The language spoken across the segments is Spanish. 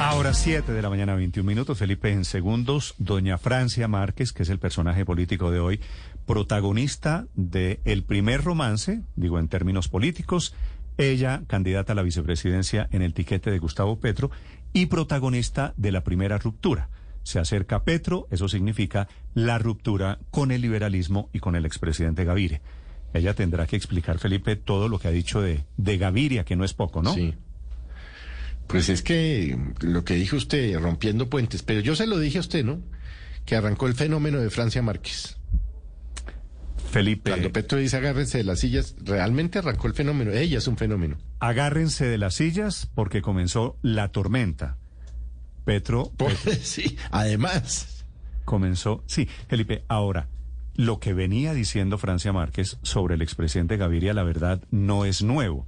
Ahora 7 de la mañana, 21 minutos. Felipe, en segundos, doña Francia Márquez, que es el personaje político de hoy, protagonista de el primer romance, digo en términos políticos, ella candidata a la vicepresidencia en el tiquete de Gustavo Petro y protagonista de la primera ruptura. Se acerca Petro, eso significa la ruptura con el liberalismo y con el expresidente Gaviria. Ella tendrá que explicar, Felipe, todo lo que ha dicho de, de Gaviria, que no es poco, ¿no? Sí. Pues es que lo que dijo usted, rompiendo puentes, pero yo se lo dije a usted, ¿no? Que arrancó el fenómeno de Francia Márquez. Felipe. Cuando Petro dice agárrense de las sillas, realmente arrancó el fenómeno. Ella es un fenómeno. Agárrense de las sillas porque comenzó la tormenta. Petro. Por- Petro sí, además. comenzó. Sí, Felipe, ahora, lo que venía diciendo Francia Márquez sobre el expresidente Gaviria, la verdad, no es nuevo.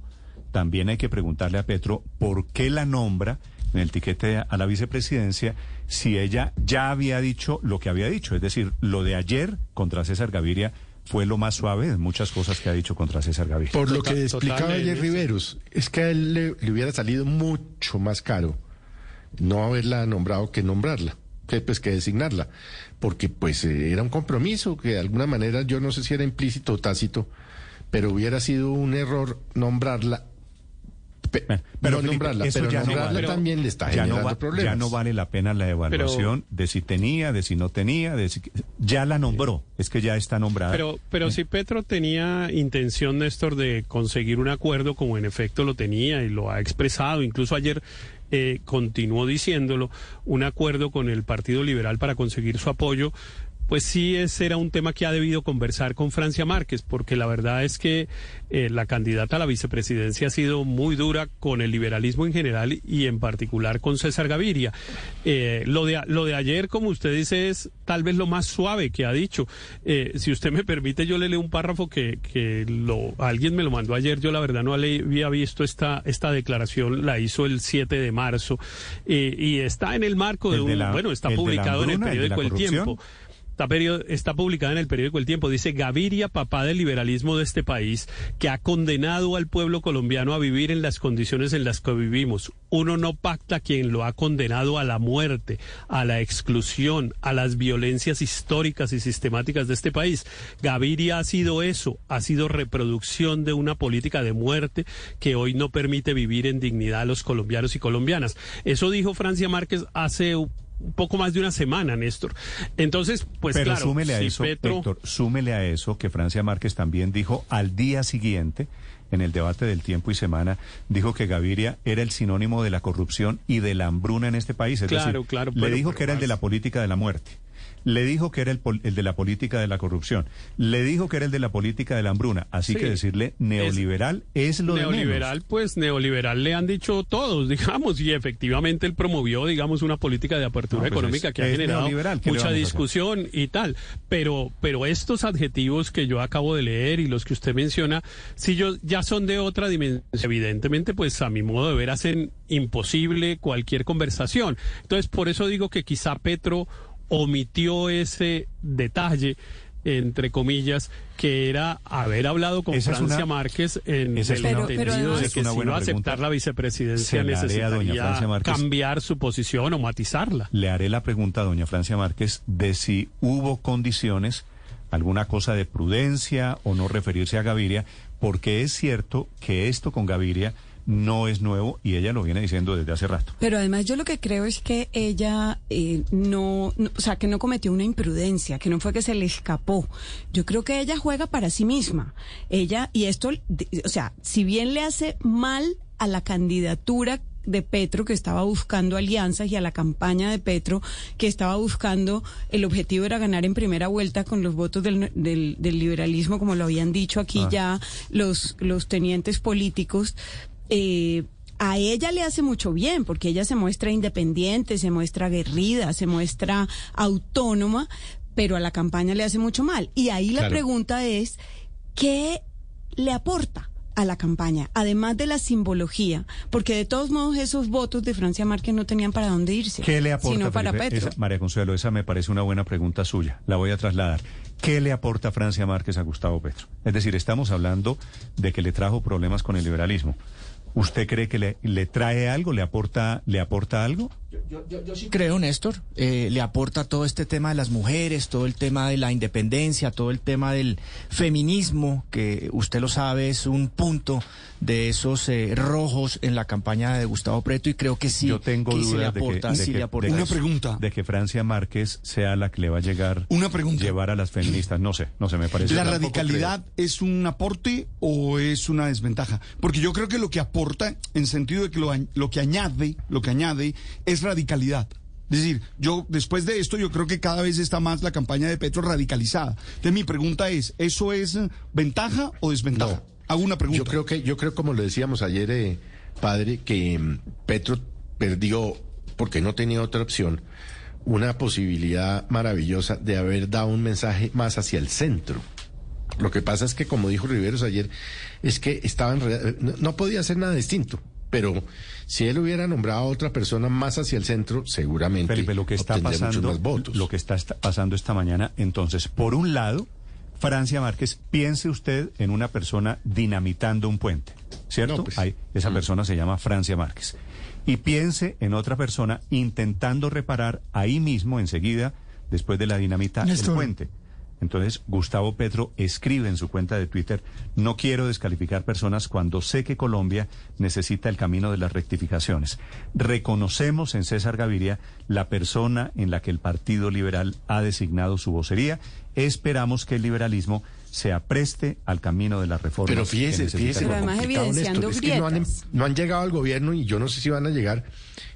También hay que preguntarle a Petro por qué la nombra en el tiquete a la vicepresidencia si ella ya había dicho lo que había dicho. Es decir, lo de ayer contra César Gaviria fue lo más suave de muchas cosas que ha dicho contra César Gaviria. Por lo Total- que explicaba ayer Riveros, es que a él le, le hubiera salido mucho más caro no haberla nombrado que nombrarla, que pues que designarla, porque pues eh, era un compromiso que de alguna manera yo no sé si era implícito o tácito, pero hubiera sido un error nombrarla. Pe- Bueno, no Felipe, nombrarla, eso pero ya no vale. también le está ya generando no, va- problemas. ya no vale la pena la evaluación de si tenía, de si no tenía, de si, ya la nombró, es que ya está nombrada. Pero, pero si Petro tenía intención, Néstor, de conseguir un acuerdo, como en efecto lo tenía y lo ha expresado, incluso ayer eh, continuó diciéndolo, un acuerdo con el Partido Liberal para conseguir su apoyo, pues sí ese era un tema que ha debido conversar con Francia Márquez, porque la verdad es que eh, la candidata a la vicepresidencia ha sido muy dura con el liberalismo en general y en particular con César Gaviria. Eh, lo, de, lo de ayer, como usted dice, es tal vez lo más suave que ha dicho. Eh, si usted me permite, yo le leo un párrafo que, que lo, alguien me lo mandó ayer. Yo la verdad no había visto esta, esta declaración, la hizo el 7 de marzo eh, y está en el marco de ¿El un, de la- bueno, está publicado en el periódico El? Tiempo. Está, está publicada en el periódico El Tiempo. Dice Gaviria, papá del liberalismo de este país, que ha condenado al pueblo colombiano a vivir en las condiciones en las que vivimos. Uno no pacta quien lo ha condenado a la muerte, a la exclusión, a las violencias históricas y sistemáticas de este país. Gaviria ha sido eso, ha sido reproducción de una política de muerte que hoy no permite vivir en dignidad a los colombianos y colombianas. Eso dijo Francia Márquez hace un poco más de una semana, Néstor. Entonces, pues Pero claro, súmele a si eso, Petro- Héctor, súmele a eso que Francia Márquez también dijo al día siguiente, en el debate del tiempo y semana, dijo que Gaviria era el sinónimo de la corrupción y de la hambruna en este país. Es Claro, decir, claro, le dijo que era el de la política de la muerte. Le dijo que era el, pol- el de la política de la corrupción. Le dijo que era el de la política de la hambruna. Así Sí. que decirle neoliberal es, lo de neoliberal, menos. pues neoliberal le han dicho todos, digamos, y efectivamente él promovió, digamos, una política de apertura No, pues económica es- que ha generado neoliberal, ¿qué le mucha discusión y tal. Pero, pero estos adjetivos que yo acabo de leer y los que usted menciona, si yo ya son de otra dimensión, evidentemente, pues a mi modo de ver hacen imposible cualquier conversación. Entonces, por eso digo que quizá Petro omitió ese detalle entre comillas, que era haber hablado con Esa es Francia una- Márquez en esa el una- entendido además- de que si iba a aceptar la vicepresidencia a necesitaría Márquez. cambiar su posición o matizarla. Le haré la pregunta a doña Francia Márquez de si hubo condiciones, alguna cosa de prudencia o no referirse a Gaviria, porque es cierto que esto con Gaviria no es nuevo y ella lo viene diciendo desde hace rato. Pero además yo lo que creo es que ella eh, no, no- o sea, que no cometió una imprudencia, que no fue que se le escapó. Yo creo que ella juega para sí misma. Ella, y esto, o sea, si bien le hace mal a la candidatura de Petro que estaba buscando alianzas y a la campaña de Petro que estaba buscando el objetivo era ganar en primera vuelta con los votos del, del- del liberalismo como lo habían dicho aquí Ah. ya los los tenientes políticos eh, a ella le hace mucho bien porque ella se muestra independiente, se muestra aguerrida, se muestra autónoma, pero a la campaña le hace mucho mal. Y ahí la pregunta es, ¿qué le aporta? a la campaña, además de la simbología, porque de todos modos esos votos de Francia Márquez no tenían para dónde irse, ¿Qué le aporta, sino para? Petro. Esa- María Consuelo, esa me parece una buena pregunta suya. La voy a trasladar. ¿Qué le aporta Francia Márquez a Gustavo Petro? Es decir, estamos hablando de que le trajo problemas con el liberalismo. ¿Usted cree que le, le trae algo, le aporta, le aporta algo? Yo, yo, yo, sí creo, Néstor, eh, le aporta todo este tema de las mujeres, todo el tema de la independencia, todo el tema del feminismo, que usted lo sabe es un punto de esos eh, rojos en la campaña de Gustavo Preto y creo que sí, Yo tengo que sí le dudas de que- aporta, de sí que- le aporta de que- Una pregunta. de que Francia Márquez sea la que le va a llegar Una pregunta. llevar a las feministas. No sé, no sé, me parece. ¿La radicalidad es un aporte o es una desventaja? Porque yo creo que lo que aporta, en sentido de que lo, lo que añade, lo que añade es radicalidad. Es decir, yo después de esto yo creo que cada vez está más la campaña de Petro radicalizada. Entonces mi pregunta es, ¿eso es ventaja o desventaja? No. Hago una pregunta. Yo creo que, yo creo como lo decíamos ayer, eh, padre, que mm, Petro perdió, porque no tenía otra opción, una posibilidad maravillosa de haber dado un mensaje más hacia el centro. Lo que pasa es que, como dijo Riveros ayer, es que no podía hacer nada distinto. Pero si él hubiera nombrado a otra persona más hacia el centro, seguramente Felipe, lo que está pasando, más votos. lo que está esta- pasando esta mañana, entonces, por un lado, Francia Márquez, piense usted en una persona dinamitando un puente, ¿cierto? No, pues. Hay- esa persona se llama Francia Márquez. Y piense en otra persona intentando reparar ahí mismo, enseguida, después de la dinamita, el puente. Entonces, Gustavo Petro escribe en su cuenta de Twitter, no quiero descalificar personas cuando sé que Colombia necesita el camino de las rectificaciones. Reconocemos en César Gaviria la persona en la que el Partido Liberal ha designado su vocería. Esperamos que el liberalismo se apreste al camino de las reformas. Pero fíjese, fíjese, Pero además evidenciando es que no han, grietas. no han llegado al gobierno y yo no sé si van a llegar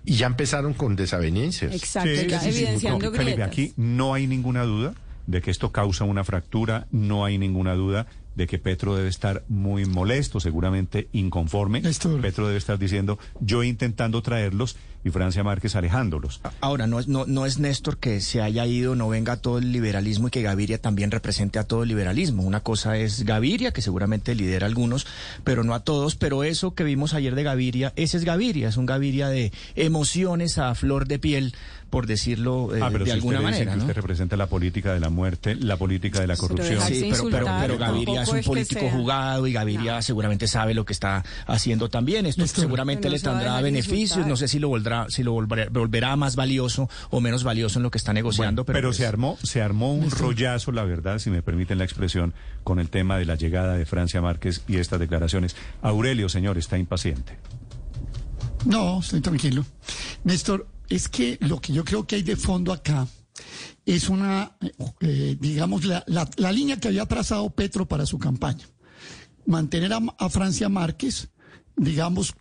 y ya empezaron con desavenencias. Exacto, Sí, ya sí, sí, evidenciando no, Felipe, aquí no hay ninguna duda de que esto causa una fractura, no hay ninguna duda de que Petro debe estar muy molesto, seguramente inconforme. Néstor. Petro debe estar diciendo, yo intentando traerlos y Francia Márquez alejándolos. Ahora, no es, no, no es Néstor que se haya ido, no venga todo el liberalismo y que Gaviria también represente a todo el liberalismo. Una cosa es Gaviria, que seguramente lidera a algunos, pero no a todos. Pero eso que vimos ayer de Gaviria, ese es Gaviria, es un Gaviria de emociones a flor de piel, por decirlo eh, ah, pero de si alguna usted dice manera. que ¿no? usted representa la política de la muerte, la política de la Pero corrupción. Sí, pero, pero, pero Gaviria es un es que político jugado y Gaviria No. seguramente sabe lo que está haciendo también. Esto seguramente Pero no le tendrá beneficios. No sé si lo volverá, si lo volverá, volverá más valioso o menos valioso en lo que está negociando. Bueno, pero pues, se armó, se armó un rollazo, la verdad, si me permiten la expresión, con el tema de la llegada de Francia Márquez y estas declaraciones. Aurelio, señor, está impaciente. No, estoy tranquilo. Néstor, es que lo que yo creo que hay de fondo acá es una, eh, digamos, la, la- línea que había trazado Petro para su campaña. Mantener a, Francia Márquez, digamos,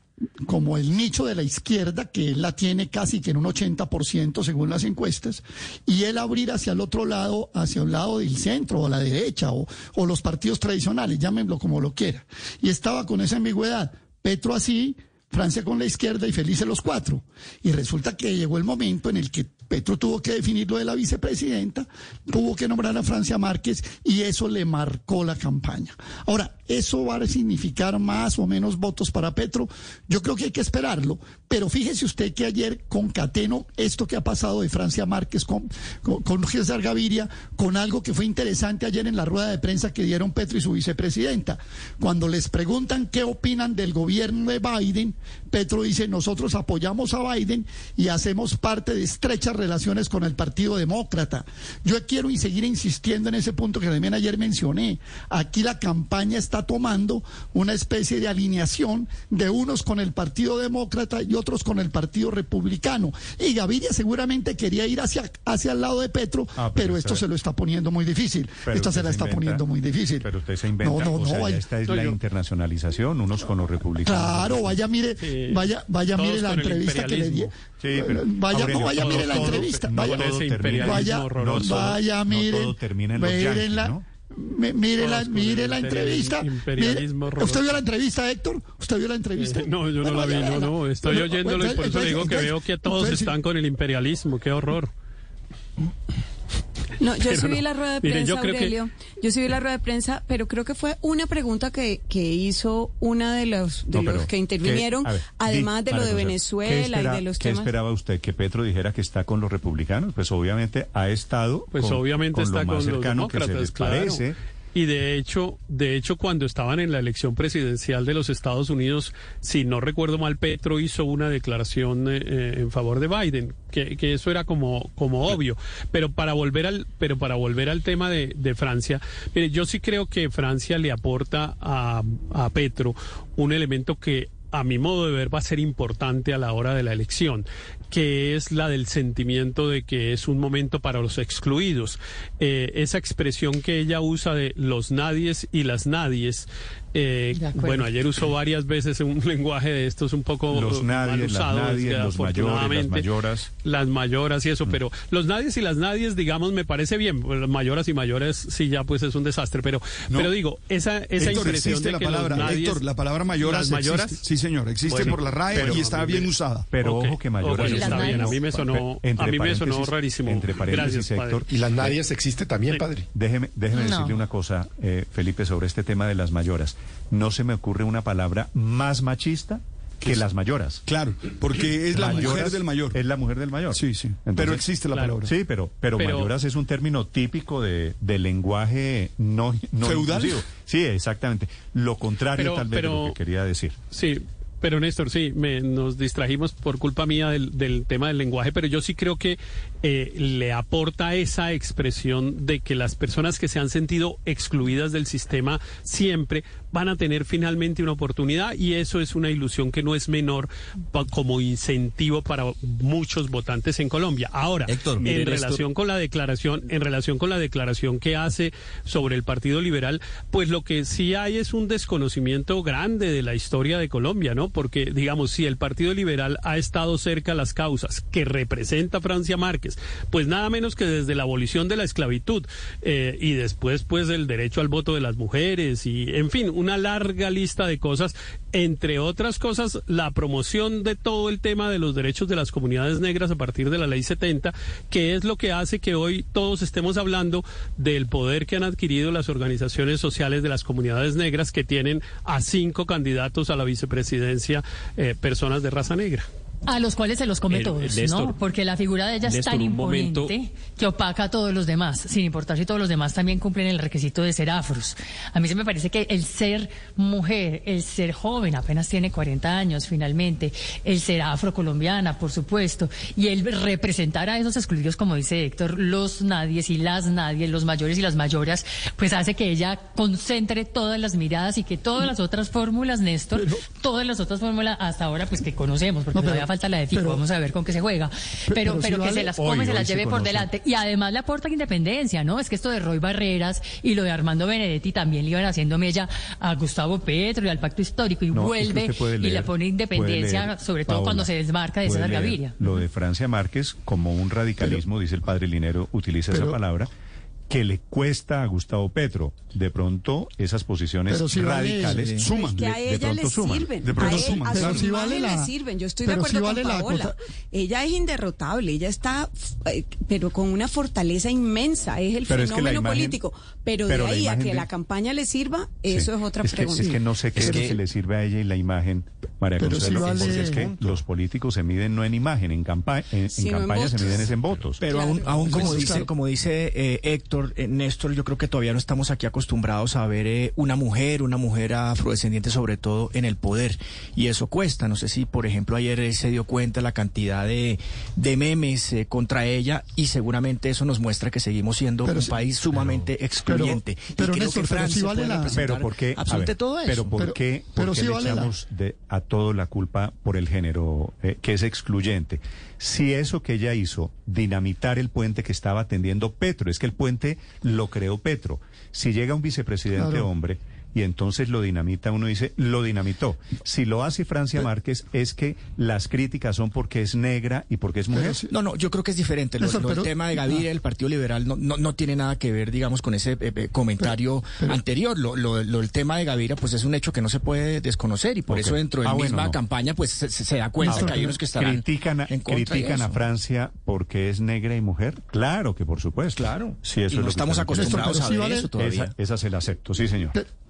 como el nicho de la izquierda, que él la tiene casi que en un 80% según las encuestas, y él abrir hacia el otro lado, hacia un lado del centro o la derecha o, o los partidos tradicionales, llámenlo como lo quiera. Y estaba con esa ambigüedad. Petro así, Francia con la izquierda y felices los cuatro. Y resulta que llegó el momento en el que Petro tuvo que definir lo de la vicepresidenta, tuvo que nombrar a Francia Márquez y eso le marcó la campaña. Ahora, ¿eso va a significar más o menos votos para Petro? Yo creo que hay que esperarlo, pero fíjese usted que ayer concateno esto que ha pasado de Francia Márquez con, con, con Gaviria, con algo que fue interesante ayer en la rueda de prensa que dieron Petro y su vicepresidenta. Cuando les preguntan qué opinan del gobierno de Biden, Petro dice, nosotros apoyamos a Biden y hacemos parte de relaciones con el Partido Demócrata. Yo quiero y seguir insistiendo en ese punto que también ayer mencioné. Aquí la campaña está tomando una especie de alineación de unos con el Partido Demócrata y otros con el Partido Republicano. Y Gaviria seguramente quería ir hacia, hacia el lado de Petro, Ah, pero esto se lo está poniendo muy difícil. Pero Esta usted se la está inventa- poniendo muy difícil. Pero usted se inventa, No, no, o sea, no, ya vaya- esta es la yo- internacionalización, unos con los republicanos. Claro, vaya, mire, Sí. vaya, vaya, mire la entrevista que le di. Sí, pero, vaya, Aurelio, no, vaya, mire la entrevista. no vaya, vaya, vaya, no mire, todo termina en los la, ¿no? mi- mire la, mire entrevista. Mire- ¿Usted vio la entrevista, Héctor? ¿Usted vio la entrevista? Eh, no, yo no Bueno, la vi, no, no, estoy Bueno, oyéndolo y por eso entonces- digo que entonces- veo que todos entonces- están con el imperialismo, qué horror. No, yo Pero sí vi no. la rueda de Mire, prensa, yo creo que- Aurelio. Yo sí vi la rueda de prensa, pero creo que fue una pregunta que, que hizo una de los, de No, los que intervinieron, ¿qué- a ver, además di- de lo de Venezuela ¿qué espera- y de los ¿Qué temas. esperaba usted? ¿Que Petro dijera que está con los republicanos? Pues obviamente ha estado Pues con, obviamente con está lo más con los cercano que se demócratas, les claro. parece. Y de hecho, de hecho, cuando estaban en la elección presidencial de los Estados Unidos, si no recuerdo mal, Petro hizo una declaración eh, eh, en favor de Biden, que, que, eso era como, como obvio. Pero para volver al, pero para volver al tema de, de Francia, mire, yo sí creo que Francia le aporta a, a Petro un elemento que a mi modo de ver, va a ser importante a la hora de la elección, que es la del sentimiento de que es un momento para los excluidos. Eh, esa expresión que ella usa de los nadies y las nadies, eh, bueno, ayer usó varias veces un lenguaje de estos un poco los nadies, usado, las nadies, los mayores, las mayoras. Las mayoras y eso, mm. pero los nadies y las nadies, digamos, me parece bien. Las mayoras y mayores, sí, ya pues es un desastre, pero, no. pero digo, esa, esa Héctor, impresión de la que palabra, los nadies, Héctor, la palabra mayoras, las mayoras, existe, sí señor, existe bueno, por la RAE pero, y está bien usada. Pero okay. ojo que mayoras está bien, a mí me sonó, a mí me sonó rarísimo. Entre paréntesis, Gracias, Héctor. Y las nadies existe también, Sí. padre. Déjeme, déjeme No. decirle una cosa, eh, Felipe, sobre este tema de las mayoras. No se me ocurre una palabra más machista que las mayoras. Claro, porque es la Mayoras mujer del mayor. Es la mujer del mayor. Sí, sí. Entonces- pero existe la claro. palabra. Sí, pero, pero, Pero- mayoras es un término típico de, de lenguaje no, no ¿Feudal? inclusivo. Sí, exactamente. Lo contrario Pero- tal vez de pero- lo que quería decir. Sí, pero Néstor, sí, me, nos distrajimos por culpa mía del, tema del lenguaje, pero yo sí creo que eh, le aporta esa expresión de que las personas que se han sentido excluidas del sistema siempre van a tener finalmente una oportunidad y eso es una ilusión que no es menor pa- como incentivo para muchos votantes en Colombia. Ahora, Héctor, en relación con la declaración, en relación con la declaración que hace sobre el Partido Liberal, pues lo que sí hay es un desconocimiento grande de la historia de Colombia, ¿no? Porque, digamos, si el Partido Liberal ha estado cerca a las causas que representa Francia Márquez, pues nada menos que desde la abolición de la esclavitud eh, y después, pues, el derecho al voto de las mujeres y, en fin, una larga lista de cosas, entre otras cosas, la promoción de todo el tema de los derechos de las comunidades negras a partir de la ley 70, que es lo que hace que hoy todos estemos hablando del poder que han adquirido las organizaciones sociales de las comunidades negras que tienen a cinco candidatos a la vicepresidencia eh, personas de raza negra. A los cuales se los come Pero, todos, Néstor, ¿no? Porque la figura de ella es Néstor, tan un imponente momento. que opaca a todos los demás, sin importar si todos los demás también cumplen el requisito de ser afros. A mí se me parece que el ser mujer, el ser joven, apenas tiene 40 años finalmente, el ser afrocolombiana, por supuesto, y el representar a esos excluidos, como dice Héctor, los nadies y las nadies, los mayores y las mayoras, pues hace que ella concentre todas las miradas y que todas las otras fórmulas, Néstor, todas las otras fórmulas hasta ahora, pues que conocemos, porque No, pero- todavía falta la de FICO, pero- vamos a ver con qué se juega. Pero, pero que vale- se las Hoy, come, se hoy las se lleve por conoce. delante. Y además le aporta independencia, ¿no? Es que esto de Roy Barreras y lo de Armando Benedetti también le iban haciendo mella a Gustavo Petro y al pacto histórico y No, es que vuelve y le pone independencia, leer, sobre todo Paola, cuando se desmarca de César Gaviria. Lo de Francia Márquez, como un radicalismo, dice el padre Linero, utiliza esa palabra, que le cuesta a Gustavo Petro. De pronto, esas posiciones vale, radicales eh, suman. Es que a de- de ella pronto le suman. sirven. De pronto a él, suman, a Pero vale la- le sirven. Yo estoy de acuerdo sí vale con la Paola. cosa- Ella es inderrotable. Ella está, eh, pero con una fortaleza inmensa. Es el Pero es que la fenómeno imagen- político. Pero, pero de ahí a que de- la campaña le sirva, Sí. eso es otra es que, pregunta. es que no sé qué Es es lo que- le sirve a ella y la imagen, María Pero Consuelo, vale- porque es que los políticos se miden no en imagen, en, campa en, en Sino en campaña se miden es en votos. Pero Claro. aún, aún como Pues, dice, como dice eh, Héctor, eh, Néstor, yo creo que todavía no estamos aquí acostumbrados a ver eh, una mujer, una mujer afrodescendiente sobre todo en el poder. Y eso cuesta. No sé si, por ejemplo, ayer eh, se dio cuenta la cantidad de, de memes eh, contra ella y seguramente eso nos muestra que seguimos siendo Pero un país sumamente excluyente. pero, Y creo Néstor, que pero Francia vale la- Pero ¿por qué? ver, todo eso. Pero ¿por Pero- qué, pero por qué sí le vale la- echamos de, a todo la culpa por el género eh, que es excluyente? Si eso que ella hizo, dinamitar el puente que estaba atendiendo Petro, es que el puente lo creó Petro. Si llega un vicepresidente Claro. hombre y entonces lo dinamita, uno dice, lo dinamitó. Si lo hace Francia Márquez, es que las críticas son porque es negra y porque es mujer. No, no, yo creo que es diferente. Lo, Néstor, lo del pero- tema de Gaviria, el Partido Liberal, no, no, no tiene nada que ver, digamos, con ese eh, eh, comentario anterior. Lo, lo, lo- el tema de Gaviria, pues es un hecho que no se puede desconocer y por eso dentro de Ah, la bueno, misma no. campaña, pues se, da cuenta Néstor, que hay unos que están critican a, en critican a. Francia porque es negra y mujer. Claro que por supuesto. Claro. Sí, eso y es no lo que estamos acostumbrados Néstor, a sí ver vale- eso todavía. Esa, esa se la acepto, sí, señor. Pe-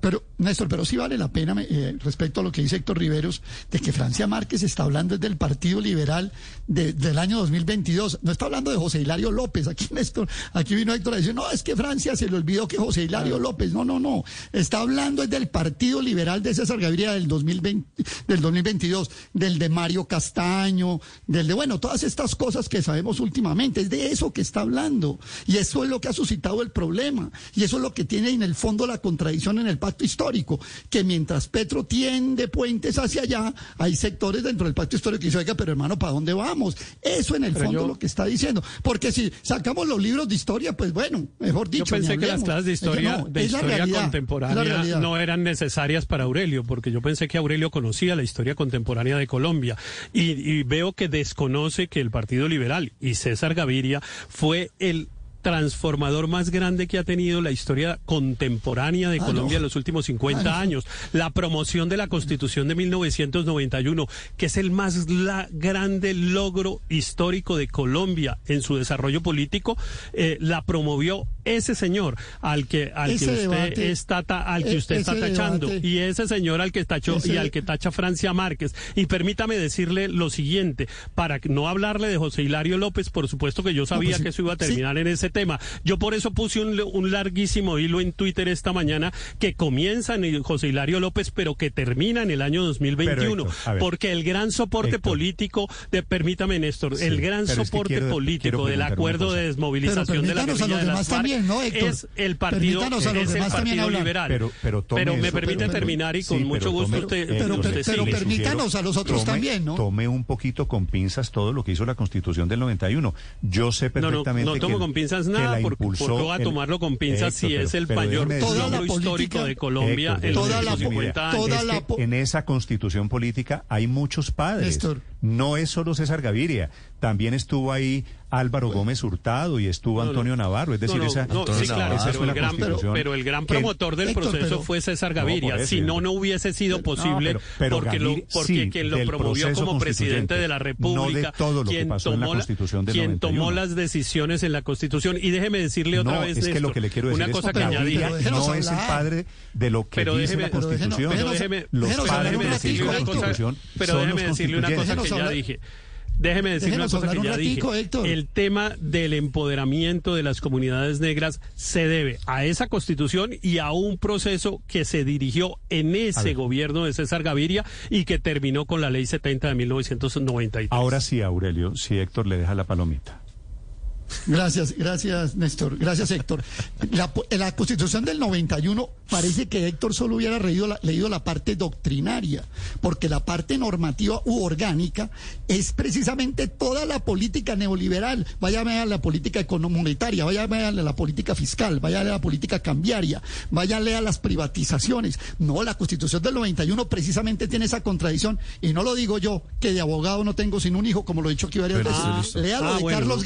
pero, Néstor, pero sí vale la pena, eh, respecto a lo que dice Héctor Riveros, de que Francia Márquez está hablando desde el Partido Liberal del año 2022. No está hablando de José Hilario López. Aquí, Néstor, aquí vino Héctor a decir, no, es que Francia se le olvidó que José Hilario López. No, no, no. Está hablando desde el Partido Liberal de César Gaviria del 2020, del 2022, del de Mario Castaño, del de, bueno, todas estas cosas que sabemos últimamente. Es de eso que está hablando. Y eso es lo que ha suscitado el problema. Y eso es lo que tiene en el fondo la contradicción en el pacto histórico, que mientras Petro tiende puentes hacia allá, hay sectores dentro del pacto histórico que dicen, oiga, pero hermano, ¿para dónde vamos? Eso en el fondo es lo que está diciendo. Porque si sacamos los libros de historia, pues bueno, mejor dicho. Yo pensé que las clases de historia, de historia contemporánea no eran necesarias para Aurelio, porque yo pensé que Aurelio conocía la historia contemporánea de Colombia. Y, y veo que desconoce que el Partido Liberal y César Gaviria fue el transformador más grande que ha tenido la historia contemporánea de ah, Colombia en los últimos 50 ah, años. La promoción de la Constitución de 1991, que es el más la, grande logro histórico de Colombia en su desarrollo político, eh, la promovió ese señor al que al que usted está al que e, usted está tachando y ese señor al que tachó y al que tacha Francia Márquez. Y permítame decirle lo siguiente, para no hablarle de José Hilario López, por supuesto que yo sabía pues que eso iba a terminar en ese tema. Yo por eso puse un, larguísimo hilo en Twitter esta mañana que comienza en José Hilario López, pero que termina en el año 2021. porque el gran soporte político, de, permítame Néstor, el gran soporte político del acuerdo de desmovilización de la guerrilla de las FARC es el partido, es el partido liberal. Pero, pero, pero me permite terminar y con mucho gusto usted, pero, pero permítanos a los otros también, ¿no? Tome un poquito con pinzas todo lo que hizo la Constitución del 91. Yo sé perfectamente no, no, no tomo con pinzas nada, porque, porque voy a tomarlo con pinzas si es el mayor logro histórico de Colombia en los 50 años. en esa constitución política hay muchos padres. No es solo César Gaviria, también estuvo ahí Álvaro Gómez Hurtado y estuvo Antonio Navarro. Es decir, esa, sí, claro, pero, el gran, pero, el gran promotor del proceso fue César Gaviria. si no, no hubiese sido posible, porque, lo, porque quien lo promovió como presidente de la República, todo lo quien, que pasó tomó, la Constitución del quien tomó las decisiones en la Constitución. Y déjeme decirle otra vez, es que lo que le quiero decir una cosa que añadí. No es el padre de lo que dice la Constitución. Pero déjeme, los padres de la Constitución Pero déjeme decirle una cosa que ya dije. Déjeme decir una cosa que ya dije. El tema del empoderamiento de las comunidades negras se debe a esa constitución y a un proceso que se dirigió en ese gobierno de César Gaviria y que terminó con la ley 70 de 1993. Ahora sí, Aurelio, si Héctor le deja la palomita. Gracias, gracias Néstor, gracias Héctor. La, la constitución del 91 parece que Héctor solo hubiera leído la, leído la parte doctrinaria, porque la parte normativa u orgánica es precisamente toda la política neoliberal. Vaya a la política monetaria, vaya a la política fiscal, vaya a la política cambiaria, vaya a las privatizaciones. No, la constitución del 91 precisamente tiene esa contradicción, y no lo digo yo, que de abogado no tengo sin un hijo, como lo he dicho aquí varias veces. lea lo ah, de Carlos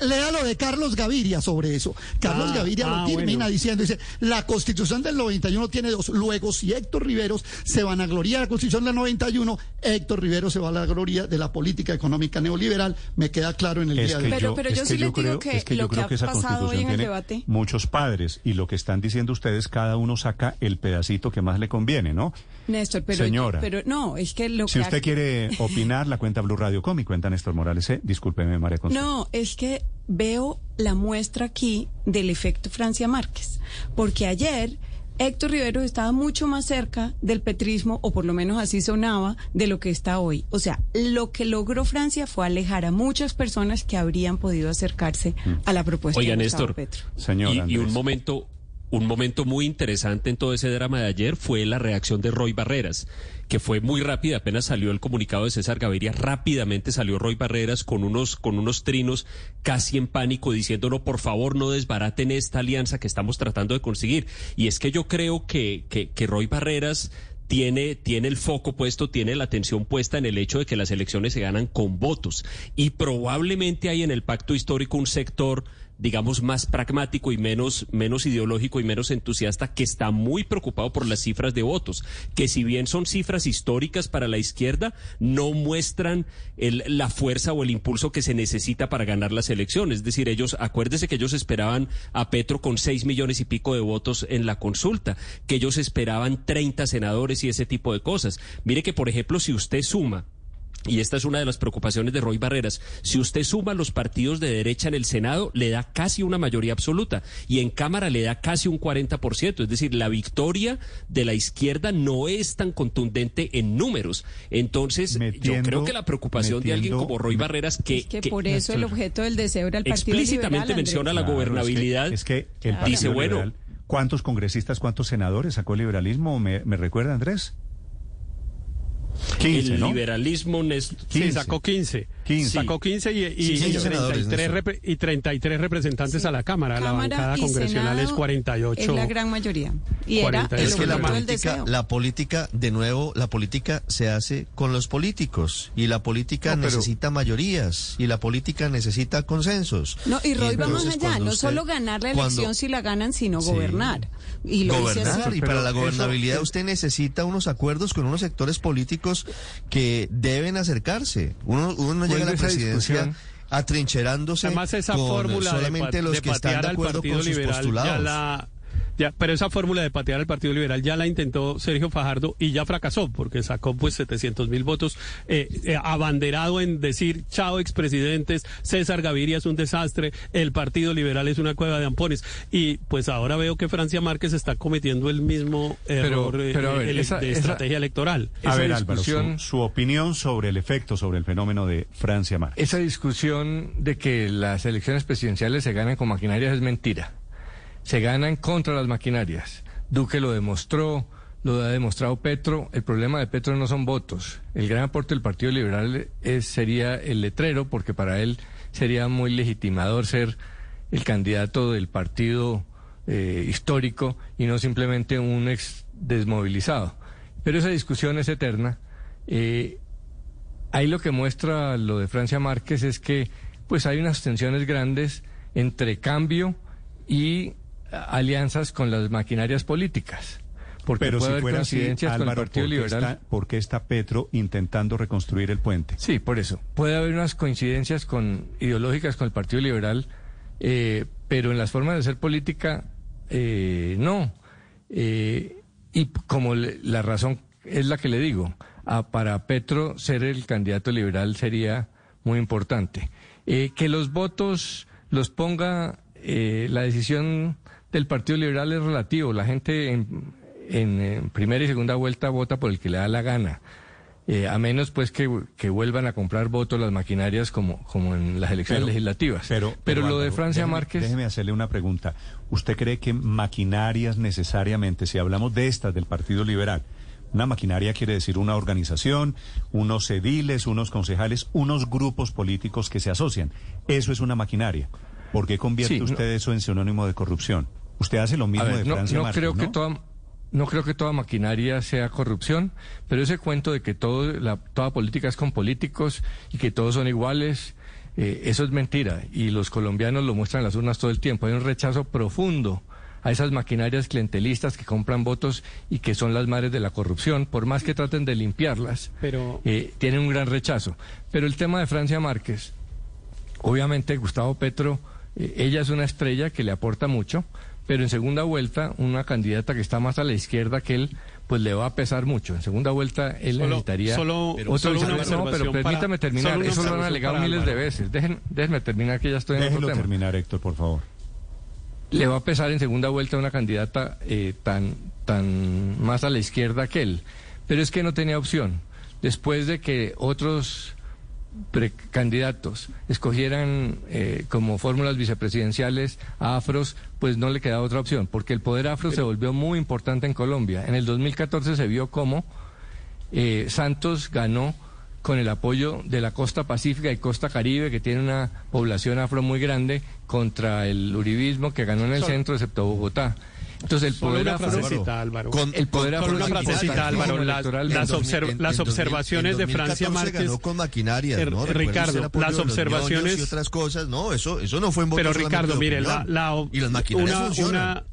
lea, lo de Carlos Gaviria sobre eso. Carlos ah, Gaviria lo ah, termina diciendo, dice, la constitución del 91 tiene dos. Luego, si Héctor Riveros se van a gloria de la constitución del 91, Héctor Rivero se va a la gloria de la política económica neoliberal. Me queda claro en el día de hoy. Pero, pero yo sí les digo que, lo que ha pasado hoy en el debate. Muchos padres, y lo que están diciendo ustedes, cada uno saca el pedacito que más le conviene, ¿no? Néstor, pero, Señora, pero no, es que lo si usted quiere opinar, la cuenta Blue Radio Com y cuenta Néstor Morales, ¿eh? discúlpeme, María Consuelo. No, es que veo la muestra aquí del efecto Francia Márquez, porque ayer Héctor Rivero estaba mucho más cerca del petrismo, o por lo menos así sonaba, de lo que está hoy. O sea, lo que logró Francia fue alejar a muchas personas que habrían podido acercarse mm. a la propuesta de Néstor, Petro. Señor y un momento un momento muy interesante en todo ese drama de ayer fue la reacción de Roy Barreras, que fue muy rápida, apenas salió el comunicado de César Gaviria, rápidamente salió Roy Barreras con unos, con unos trinos casi en pánico diciéndonos, por favor no desbaraten esta alianza que estamos tratando de conseguir. Y es que yo creo que, que, que Roy Barreras tiene, tiene el foco puesto, tiene la atención puesta en el hecho de que las elecciones se ganan con votos. Y probablemente hay en el pacto histórico un sector digamos, más pragmático y menos, menos ideológico y menos entusiasta, que está muy preocupado por las cifras de votos, que si bien son cifras históricas para la izquierda, no muestran la fuerza o el impulso que se necesita para ganar las elecciones. Es decir, ellos, acuérdese que ellos esperaban a Petro con seis millones y pico de votos en la consulta, que ellos esperaban 30 senadores y ese tipo de cosas. Mire que, por ejemplo, si usted suma y esta es una de las preocupaciones de Roy Barreras, si usted suma los partidos de derecha en el Senado, le da casi una mayoría absoluta y en Cámara le da casi un 40%. Es decir, la victoria de la izquierda no es tan contundente en números. Entonces, yo creo que la preocupación de alguien como Roy Barreras, que... Es que, por eso el objeto del deseo era el Partido Explícitamente Liberal, menciona la Claro, gobernabilidad. Es que, es que el dice, bueno, ¿cuántos congresistas, cuántos senadores sacó el liberalismo? ¿Me, me recuerda, Andrés? 15, el ¿no? liberalismo... Nés- Sí, 15. sacó 15. 15. Sacó 15 y, y, Sí, y señor. 33, Senadores, repre- y 33 representantes a la Cámara. la Cámara bancada y congresional es Senado 48. Es la gran mayoría. Y era 48. el Es que la política, la política, de nuevo, la política se hace con los políticos y la política No, pero- necesita mayorías y la política necesita consensos. No, y Roy más entonces, allá, cuando no usted- solo ganar la cuando- elección si la ganan, sino Sí. gobernar. Y lo dice gobernar así. y para la eso- gobernabilidad eh, usted necesita unos acuerdos con unos sectores políticos que deben acercarse. Uno, uno no llega a la presidencia discusión. atrincherándose Además, esa con fórmula solamente los de que están de acuerdo con sus ya postulados. la... Ya, pero esa fórmula de patear al Partido Liberal ya la intentó Sergio Fajardo y ya fracasó porque sacó pues 700 mil votos eh, eh, abanderado en decir chao expresidentes, César Gaviria es un desastre, el Partido Liberal es una cueva de ampones y pues ahora veo que Francia Márquez está cometiendo el mismo error eh, pero a ver, el- esa- de esa- estrategia electoral. A esa ver, Álvaro, su, discusión- su opinión sobre el efecto, sobre el fenómeno de Francia Márquez. Esa discusión de que las elecciones presidenciales se ganan con maquinarias es mentira. Se ganan contra las maquinarias. Duque lo demostró, lo ha demostrado Petro. El problema de Petro no son votos. El gran aporte del Partido Liberal es, sería el letrero, porque para él sería muy legitimador ser el candidato del partido eh, histórico y no simplemente un ex desmovilizado. Pero esa discusión es eterna. Eh, Ahí lo que muestra lo de Francia Márquez es que pues hay unas tensiones grandes entre cambio y alianzas con las maquinarias políticas. Porque Pero puede si haber fuera así, coincidencias con el Álvaro, Partido ¿por qué, Liberal. está, por qué está Petro intentando reconstruir el puente? Sí, por eso. Puede haber unas coincidencias con ideológicas con el Partido Liberal, eh, pero en las formas de hacer política, eh, no. Eh, y como le- la razón es la que le digo, a- para Petro ser el candidato liberal sería muy importante. Eh, que los votos los ponga eh, la decisión del Partido Liberal es relativo. La gente en, en, eh, primera y segunda vuelta vota por el que le da la gana. Eh, a menos pues que, que vuelvan a comprar votos las maquinarias como, como en las elecciones Pero- legislativas. Pero, pero, lo de Francia déjeme- Márquez... Déjeme hacerle una pregunta. ¿Usted cree que maquinarias necesariamente, si hablamos de estas del Partido Liberal, una maquinaria quiere decir una organización, unos ediles, unos concejales, unos grupos políticos que se asocian? Eso es una maquinaria. ¿Por qué convierte Sí, no- usted eso en sinónimo de corrupción? Usted hace lo mismo ver, de no, Francia no Márquez, creo que ¿no? toda no creo que toda maquinaria sea corrupción, pero ese cuento de que todo la, toda política es con políticos y que todos son iguales, eh, eso es mentira y los colombianos lo muestran en las urnas todo el tiempo. Hay un rechazo profundo a esas maquinarias clientelistas que compran votos y que son las madres de la corrupción, por más que traten de limpiarlas, Pero- eh, tienen un gran rechazo. Pero el tema de Francia Márquez, Obviamente Gustavo Petro, eh, ella es una estrella que le aporta mucho, pero en segunda vuelta una candidata que está más a la izquierda que él, pues le va a pesar mucho. En segunda vuelta él Solo- necesitaría solo- otro solo una no, pero permítame para- terminar. Eso lo han alegado miles de veces. Dejen, déjenme terminar que ya estoy en otro tema. terminar, Héctor, por favor. Le va a pesar en segunda vuelta una candidata eh, tan, tan más a la izquierda que él. Pero es que no tenía opción. Después de que otros precandidatos escogieran eh, como fórmulas vicepresidenciales a afros, pues no le quedaba otra opción, porque el poder afro se volvió muy importante en Colombia. En el 2014 se vio cómo eh, Santos ganó con el apoyo de la costa pacífica y costa caribe, que tiene una población afro muy grande, contra el uribismo que ganó en el centro, excepto Bogotá. Entonces el poder una afro... frasecita, Álvaro. Con- El poder con- una frasecita, Álvaro. Las, 2000, las, en observ- en las 2000, observaciones en de Francia 2014 Márquez. ganó con maquinarias, Er- ¿no? Recuerde Ricardo, las observaciones- y otras cosas, no, eso, eso no fue en voto Pero Ricardo, mire, la, y las maquinarias una, funcionan. una,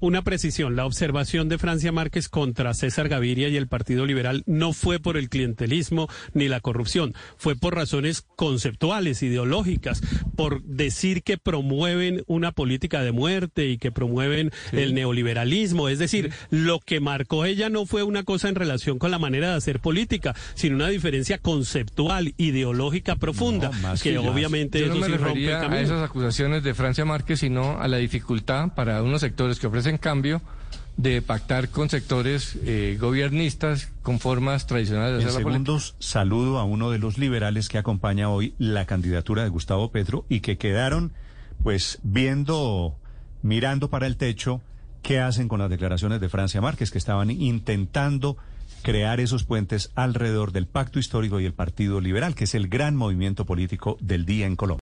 una precisión, la observación de Francia Márquez contra César Gaviria y el Partido Liberal no fue por el clientelismo ni la corrupción, fue por razones conceptuales, ideológicas, por decir que promueven una política de muerte y que promueven el neoliberalismo. Es decir, lo que marcó ella no fue una cosa en relación con la manera de hacer política, sino una diferencia conceptual, ideológica profunda, No, que que- obviamente Yo no eso me sí rompe el a esas acusaciones de Francia Márquez, sino a la dificultad para unos sectores que ofrecen cambio de pactar con sectores eh, gobiernistas con formas tradicionales de En hacer la política. segundos, saludo a uno de los liberales que acompaña hoy la candidatura de Gustavo Petro y que quedaron, pues, viendo, mirando para el techo qué hacen con las declaraciones de Francia Márquez, que estaban intentando crear esos puentes alrededor del pacto histórico y el Partido Liberal, que es el gran movimiento político del día en Colombia.